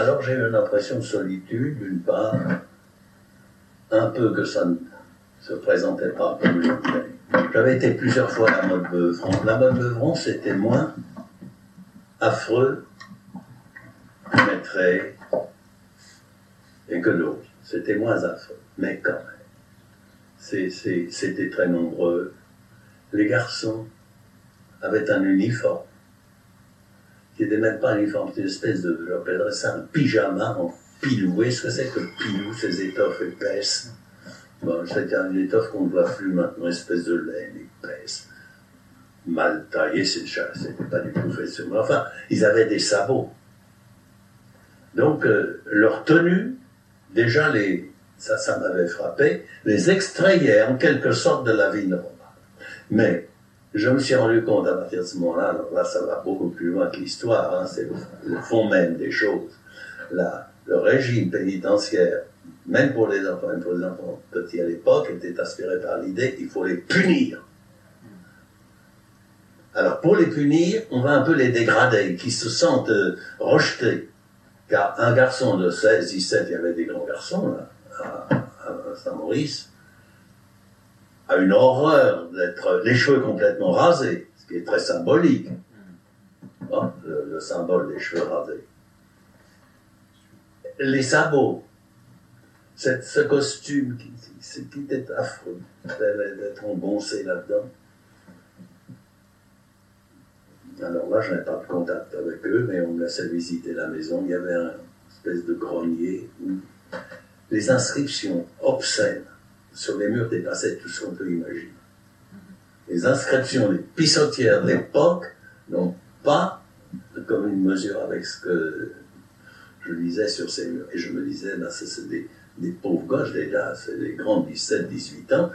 Alors j'ai eu une impression de solitude, d'une part, un peu que ça ne se présentait pas comme. J'avais été plusieurs fois à la mode Beuvron. La mode Beuvron, c'était moins affreux, pénétré, et que d'autres. C'était moins affreux, mais quand même. C'était très nombreux. Les garçons avaient un uniforme, qui n'était même pas un uniforme, une espèce de, j'appellerais ça un pyjama en pilou. Est-ce que c'est que pilou, ces étoffes épaisses? Bon, c'était une étoffe qu'on ne voit plus maintenant, une espèce de laine épaisse, mal taillée, c'était pas du professionnel. Enfin, ils avaient des sabots. Donc, euh, leur tenue, déjà, les, ça, ça m'avait frappé, les extrayait en quelque sorte de la vie normale. Mais, je me suis rendu compte à partir de ce moment-là, là, ça va beaucoup plus loin que l'histoire, hein, c'est le, fond même des choses. Le régime pénitentiaire même pour les enfants, même pour les enfants petits à l'époque, était aspiré par l'idée qu'il faut les punir. Alors pour les punir, on va un peu les dégrader, qu'ils se sentent euh, rejetés. Car un garçon de 16, 17, il y avait des grands garçons là, à, Saint-Maurice, a une horreur d'être les cheveux complètement rasés, ce qui est très symbolique. le symbole des cheveux rasés. Les sabots, ce costume qui, qui était affreux d'être engoncé là-dedans. Alors là, je n'avais pas de contact avec eux, mais on me laissait visiter la maison. Il y avait un espèce de grenier où les inscriptions obscènes sur les murs dépassaient tout ce qu'on peut imaginer. Les inscriptions, les pissotières d'époque n'ont pas de commune mesure avec ce que je lisais sur ces murs. Et je me disais, ben, c'est des pauvres gosses déjà, c'est des grands 17-18 ans,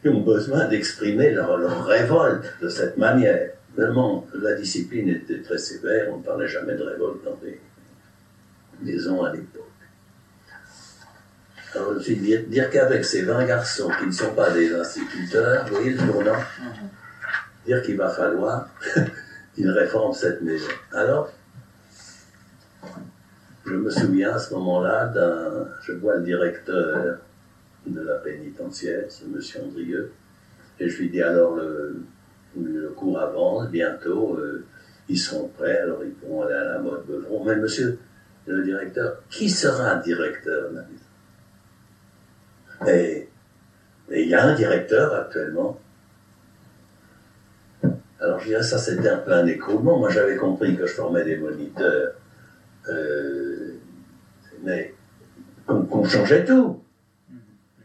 qui ont besoin d'exprimer leur, révolte de cette manière. Vraiment, la discipline était très sévère, on ne parlait jamais de révolte dans des maisons à l'époque. Alors je me suis dit, dire qu'avec ces 20 garçons qui ne sont pas des instituteurs, vous voyez le tournant Dire qu'il va falloir qu'ils réforment cette maison. Alors, je me souviens à ce moment-là d'un. Je vois le directeur de la pénitentiaire, c'est M. Andrieux, et je lui dis alors le, le cours avance, bientôt, euh, ils seront prêts, alors ils pourront aller à la mode Beuvron. Mais monsieur le directeur, qui sera directeur de la maison Et il y a un directeur actuellement. Alors je dirais, ça c'était un peu un écroulement. Moi j'avais compris que je formais des moniteurs. Euh, mais qu'on changeait tout.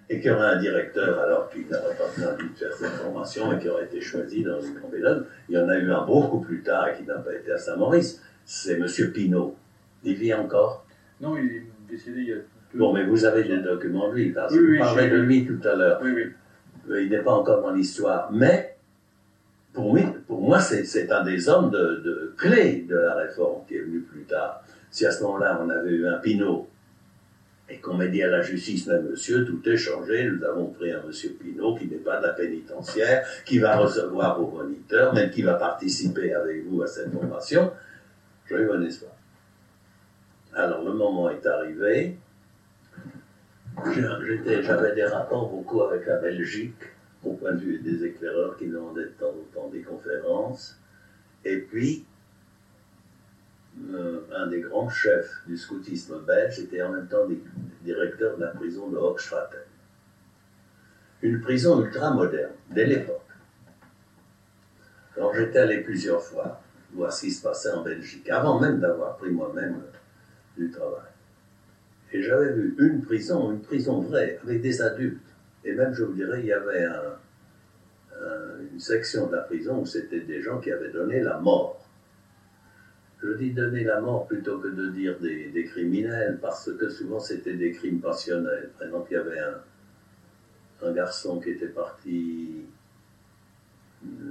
Et qu'il y aurait un directeur, alors qu'il n'aurait pas besoin de faire cette formation et qui aurait été choisi dans une compétence. Il y en a eu un beaucoup plus tard qui n'a pas été à Saint-Maurice. C'est M. Pinault. Il vit encore? Non, il est décédé il y a Bon, mais vous avez des documents de lui, parce que vous parlez de lui tout à l'heure. Oui, oui. Euh, il n'est pas encore dans l'histoire. Mais, pour, moi, pour moi c'est un des hommes de, de clé de la réforme qui est venu plus tard. Si à ce moment-là, on avait eu un Pinot, et qu'on m'a dit à la justice, mais monsieur, tout est changé, nous avons pris un monsieur Pinot qui n'est pas de la pénitentiaire, qui va recevoir vos moniteurs, même qui va participer avec vous à cette formation, j'ai eu un espoir. Alors le moment est arrivé, j'avais des rapports beaucoup avec la Belgique, au point de vue des éclaireurs qui demandaient de temps en temps des conférences, et puis euh, un des grands chefs du scoutisme belge était en même temps directeur de la prison de Hochstraten. Une prison ultra-moderne, dès l'époque. Alors j'étais allé plusieurs fois voir ce qui se passait en Belgique, avant même d'avoir pris moi-même du travail. Et j'avais vu une prison, une prison vraie, avec des adultes. Et même, je vous dirais, il y avait une section de la prison où c'était des gens qui avaient donné la mort je dis donner la mort plutôt que de dire des, criminels, parce que souvent c'était des crimes passionnels. Par exemple, il y avait un, garçon qui était parti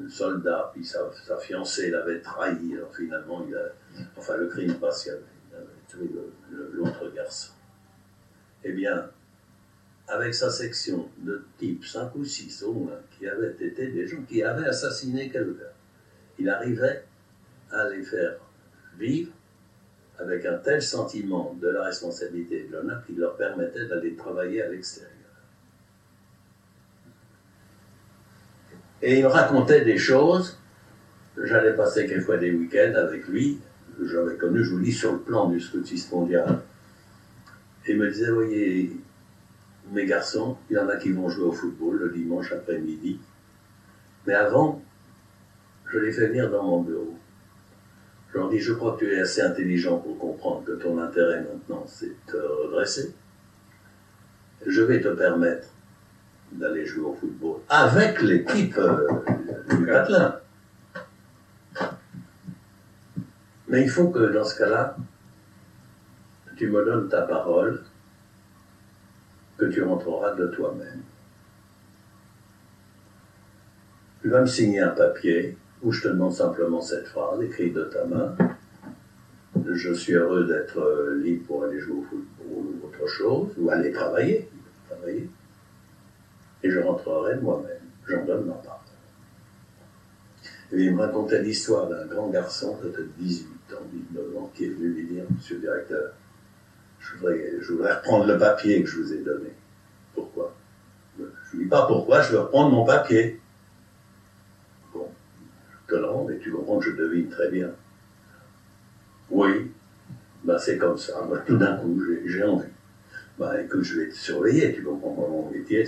soldat, puis sa, fiancée l'avait trahi, alors finalement, enfin le crime passionnel, il avait tué l'autre garçon. Eh bien, avec sa section de type 5 ou 6 au moins, qui avaient été des gens qui avaient assassiné quelqu'un, il arrivait à les faire vivre avec un tel sentiment de la responsabilité de l'honneur qu'il leur permettait d'aller travailler à l'extérieur. Et il racontait des choses. J'allais passer quelquefois des week-ends avec lui. J'avais connu, je vous dis, sur le plan du scoutisme mondial. Et il me disait, voyez, mes garçons, il y en a qui vont jouer au football le dimanche après-midi. Mais avant, je les fais venir dans mon bureau. Je leur dis, je crois que tu es assez intelligent pour comprendre que ton intérêt maintenant, c'est de te redresser. Je vais te permettre d'aller jouer au football avec l'équipe euh, du Patelin. Mais il faut que dans ce cas-là, tu me donnes ta parole que tu rentreras de toi-même. Tu vas me signer un papier où je te demande simplement cette phrase écrite de ta main. Je suis heureux d'être libre pour aller jouer au football ou autre chose, ou aller travailler. travailler. Et je rentrerai moi-même. J'en donne ma part. Et il me racontait l'histoire d'un grand garçon, peut-être 18 ans, 19 ans, qui est venu lui dire, Monsieur le directeur, je voudrais, reprendre le papier que je vous ai donné. Pourquoi? Je ne dis pas pourquoi, je veux reprendre mon papier. Bon, je te le rends, et tu comprends que je devine très bien. Oui, ben c'est comme ça. Tout d'un coup, j'ai envie. Ben écoute, je vais te surveiller, tu comprends pas mon métier.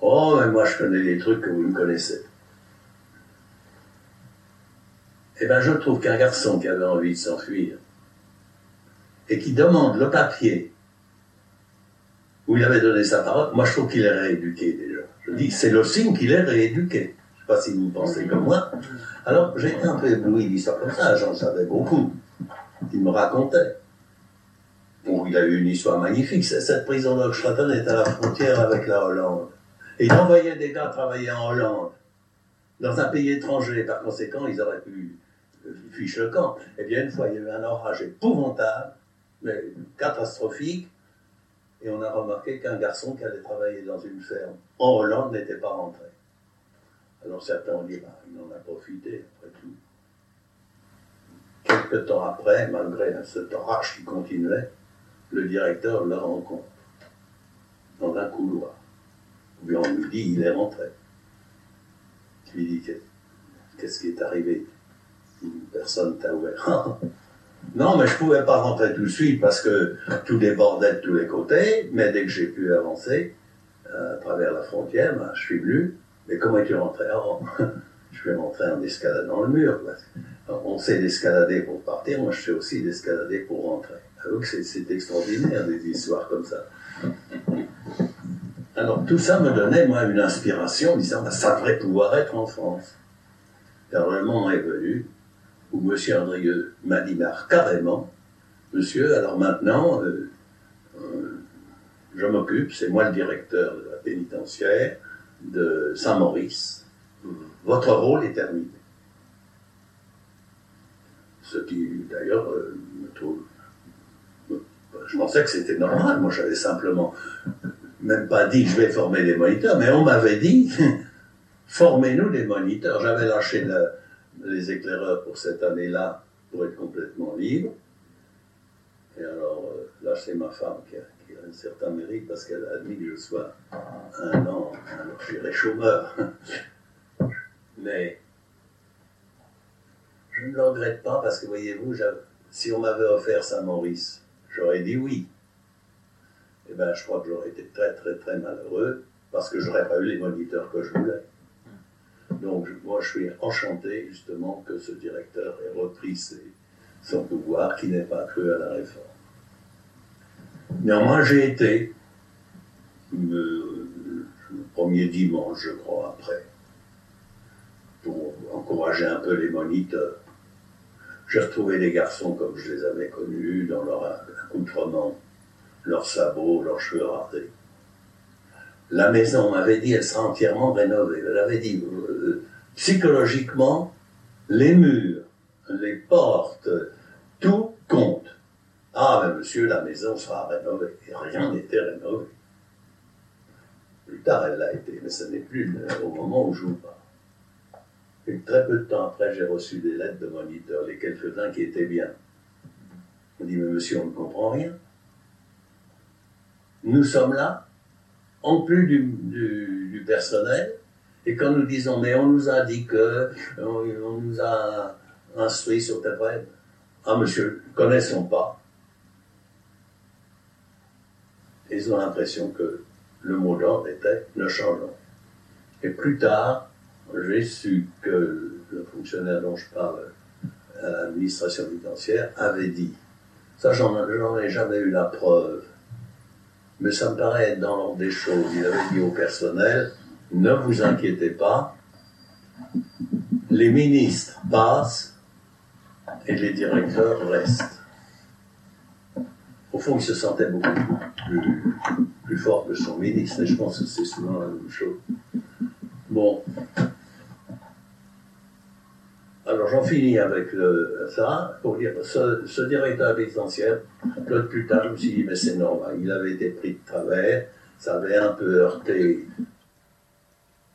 Oh, mais moi je connais les trucs que vous ne connaissez. Eh bien, je trouve qu'un garçon qui avait envie de s'enfuir et qui demande le papier où il avait donné sa parole, moi je trouve qu'il est rééduqué déjà. Je dis, c'est le signe qu'il est rééduqué. Je ne sais pas si vous pensez comme moi. Alors, j'ai un peu ébloui d'histoire comme ça, j'en savais beaucoup. Il me racontait. Bon, il a eu une histoire magnifique. Cette prison d'Oxford est à la frontière avec la Hollande. Et il envoyait des gars travailler en Hollande, dans un pays étranger. Par conséquent, ils auraient pu fiche le camp. Eh bien, une fois, il y a eu un orage épouvantable, mais catastrophique, et on a remarqué qu'un garçon qui allait travailler dans une ferme en Hollande n'était pas rentré. Alors certains ont dit, bah, il en a profité, après tout. Quelque temps après, malgré cet orage qui continuait, le directeur le rencontre dans un couloir. Puis on lui dit, il est rentré. Je lui dis, qu'est-ce qui est arrivé? Personne t'a ouvert. non, mais je pouvais pas rentrer tout de suite parce que tout débordait de tous les côtés, mais dès que j'ai pu avancer euh, à travers la frontière, ben, je suis venu. Mais comment es-tu rentré oh, Je vais rentrer en escaladant le mur. on sait d'escalader pour partir, moi je sais aussi d'escalader pour rentrer. c'est extraordinaire des histoires comme ça. Alors tout ça me donnait, moi, une inspiration, disant, bah, ça devrait pouvoir être en France. Car le moment est venu où M. Andrieux m'a dit, carrément, monsieur, alors maintenant, euh, euh, je m'occupe, c'est moi le directeur de la pénitentiaire de Saint-Maurice. Votre rôle est terminé. Ce qui, d'ailleurs, euh, me trouve. Je pensais que c'était normal. Moi, j'avais simplement même pas dit je vais former des moniteurs, mais on m'avait dit formez-nous des moniteurs. J'avais lâché les éclaireurs pour cette année-là pour être complètement libre. Et alors euh, là, c'est ma femme qui a, un certain mérite parce qu'elle a admis que je sois un an, je dirais chômeur. mais je ne le regrette pas parce que voyez-vous, si on m'avait offert Saint-Maurice, j'aurais dit oui eh ben, je crois que j'aurais été très, très, très malheureux parce que je n'aurais pas eu les moniteurs que je voulais. Donc, moi, je suis enchanté, justement, que ce directeur ait repris son pouvoir, qui n'est pas cru à la réforme. Néanmoins, j'ai été, le, premier dimanche, je crois, après, pour encourager un peu les moniteurs. J'ai retrouvé les garçons comme je les avais connus, dans leur accoutrement leurs sabots, leurs cheveux rasés. La maison m'avait dit, elle sera entièrement rénovée. Elle avait dit, psychologiquement, les murs, les portes, tout compte. Ah, mais monsieur, la maison sera rénovée. Et rien n'était rénové. Plus tard, elle l'a été, mais ce n'est plus au moment où je vous parle. Et très peu de temps après, j'ai reçu des lettres de moniteurs, les quelques-uns qui étaient bien. On dit, mais monsieur, on ne comprend rien. Nous sommes là, en plus du, personnel, et quand nous disons, mais on nous a dit que, on, nous a instruit sur tes web, ah monsieur, connaissons pas. Ils ont l'impression que le mot d'ordre était ne changeons. Et plus tard, j'ai su que le fonctionnaire dont je parle à l'administration pénitentiaire avait dit, ça j'en ai jamais eu la preuve, mais ça me paraît être dans l'ordre des choses. Il avait dit au personnel, ne vous inquiétez pas, les ministres passent et les directeurs restent. Au fond, il se sentait beaucoup plus, fort que son ministre, et je pense que c'est souvent la même chose. Bon. Alors j'en finis avec ça, pour dire, ce, ce directeur pénitentiaire, plus tard, je me suis dit, mais c'est normal, il avait été pris de travers, ça avait un peu heurté